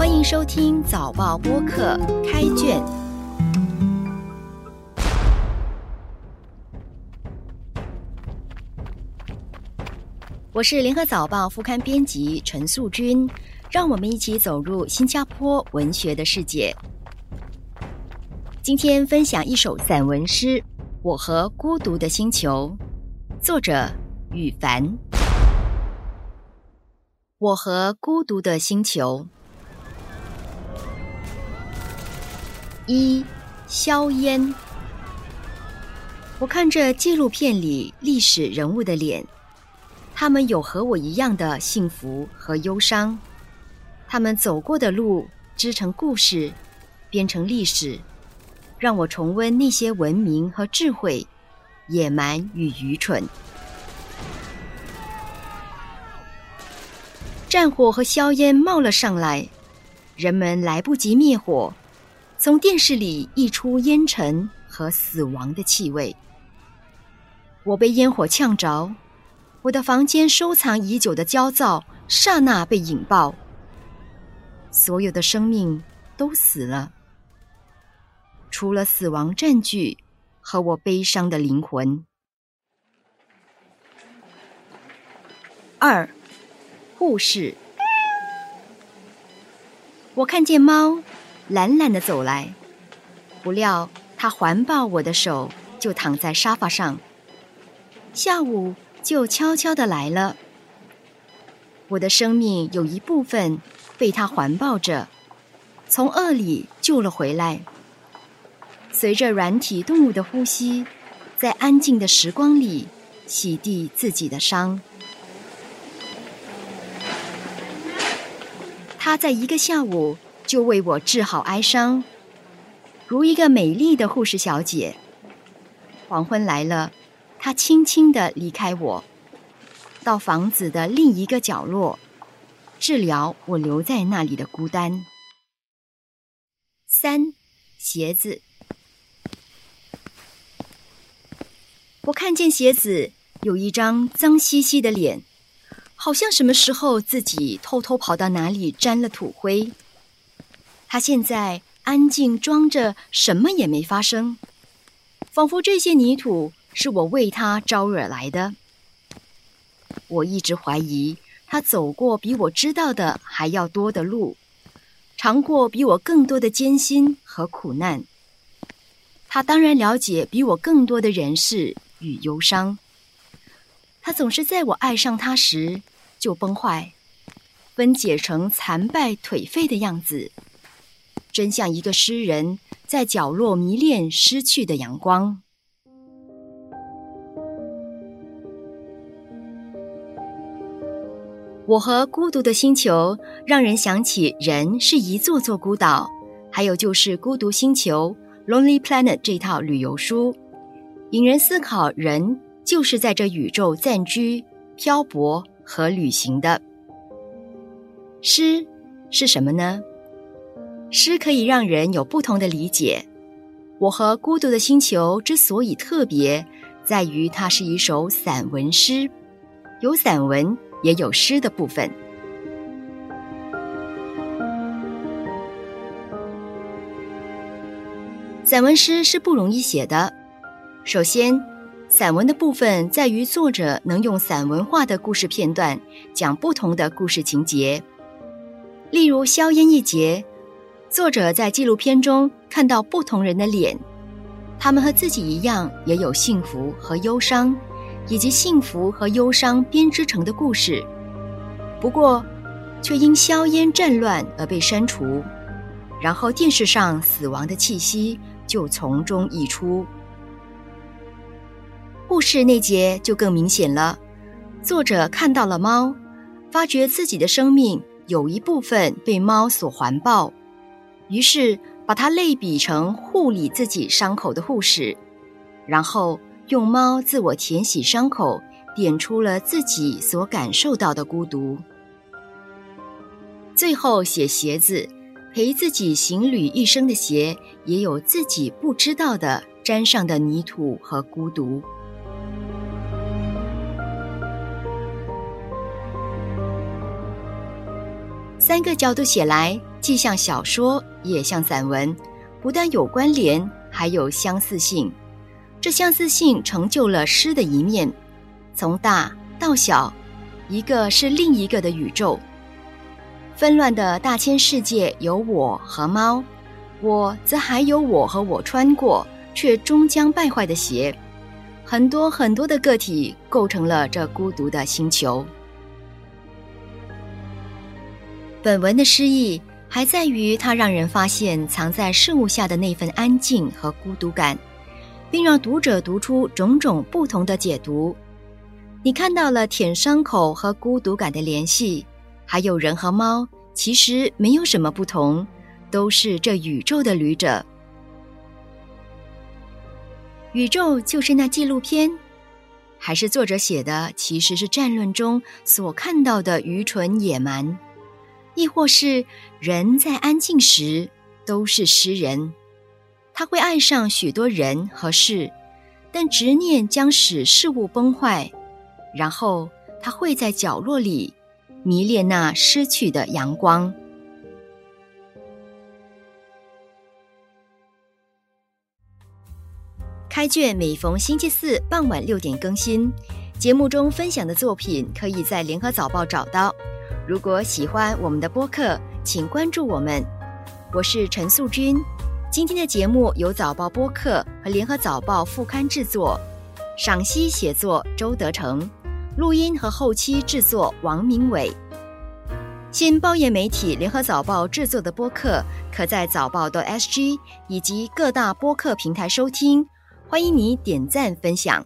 欢迎收听早报播客开卷。我是联合早报副刊编辑陈素君，让我们一起走入新加坡文学的世界。今天分享一首散文诗《我和孤独的星球》，作者羽凡。我和孤独的星球。一硝烟。我看着纪录片里历史人物的脸，他们有和我一样的幸福和忧伤，他们走过的路织成故事，编成历史，让我重温那些文明和智慧，野蛮与愚蠢。战火和硝烟冒了上来，人们来不及灭火，从电视里溢出烟尘和死亡的气味。我被烟火呛着，我的房间收藏已久的焦躁刹那被引爆，所有的生命都死了，除了死亡占据和我悲伤的灵魂。二。护士，我看见猫懒懒的走来，不料它环抱我的手，就躺在沙发上。下午就悄悄的来了。我的生命有一部分被它环抱着，从恶里救了回来。随着软体动物的呼吸，在安静的时光里洗涤自己的伤。他在一个下午就为我治好哀伤，如一个美丽的护士小姐。黄昏来了，她轻轻的离开我，到房子的另一个角落，治疗我留在那里的孤单。三，鞋子。我看见鞋子有一张脏兮兮的脸。好像什么时候自己偷偷跑到哪里沾了土灰。他现在安静装着，什么也没发生，仿佛这些泥土是我为他招惹来的。我一直怀疑他走过比我知道的还要多的路，尝过比我更多的艰辛和苦难。他当然了解比我更多的人事与忧伤。他总是在我爱上他时就崩坏，分解成残败颓废的样子，真像一个诗人在角落迷恋失去的阳光。我和孤独的星球让人想起人是一座座孤岛，还有就是《孤独星球》（Lonely Planet） 这套旅游书，引人思考人。就是在这宇宙暂居、漂泊和旅行的诗是什么呢？诗可以让人有不同的理解。我和孤独的星球之所以特别，在于它是一首散文诗，有散文也有诗的部分。散文诗是不容易写的，首先。散文的部分在于作者能用散文化的故事片段讲不同的故事情节。例如《硝烟》一节，作者在纪录片中看到不同人的脸，他们和自己一样也有幸福和忧伤，以及幸福和忧伤编织成的故事。不过，却因硝烟战乱而被删除，然后电视上死亡的气息就从中溢出。故事那节就更明显了，作者看到了猫，发觉自己的生命有一部分被猫所环抱，于是把它类比成护理自己伤口的护士，然后用猫自我填洗伤口，点出了自己所感受到的孤独。最后写鞋子，陪自己行旅一生的鞋，也有自己不知道的沾上的泥土和孤独。三个角度写来，既像小说，也像散文，不但有关联，还有相似性。这相似性成就了诗的一面，从大到小，一个是另一个的宇宙。纷乱的大千世界有我和猫，我则还有我和我穿过却终将败坏的鞋。很多很多的个体构成了这孤独的星球。本文的诗意还在于它让人发现藏在事物下的那份安静和孤独感，并让读者读出种种不同的解读。你看到了舔伤口和孤独感的联系，还有人和猫其实没有什么不同，都是这宇宙的旅者。宇宙就是那纪录片，还是作者写的其实是战乱中所看到的愚蠢野蛮？亦或是人在安静时都是诗人，他会爱上许多人和事，但执念将使事物崩坏，然后他会在角落里迷恋那失去的阳光。开卷每逢星期四傍晚六点更新，节目中分享的作品可以在联合早报找到。如果喜欢我们的播客，请关注我们。我是陈素君。今天的节目由早报播客和联合早报副刊制作，赏析写作周德成，录音和后期制作王明伟。新报业媒体联合早报制作的播客，可在早报的 SG 以及各大播客平台收听。欢迎你点赞分享。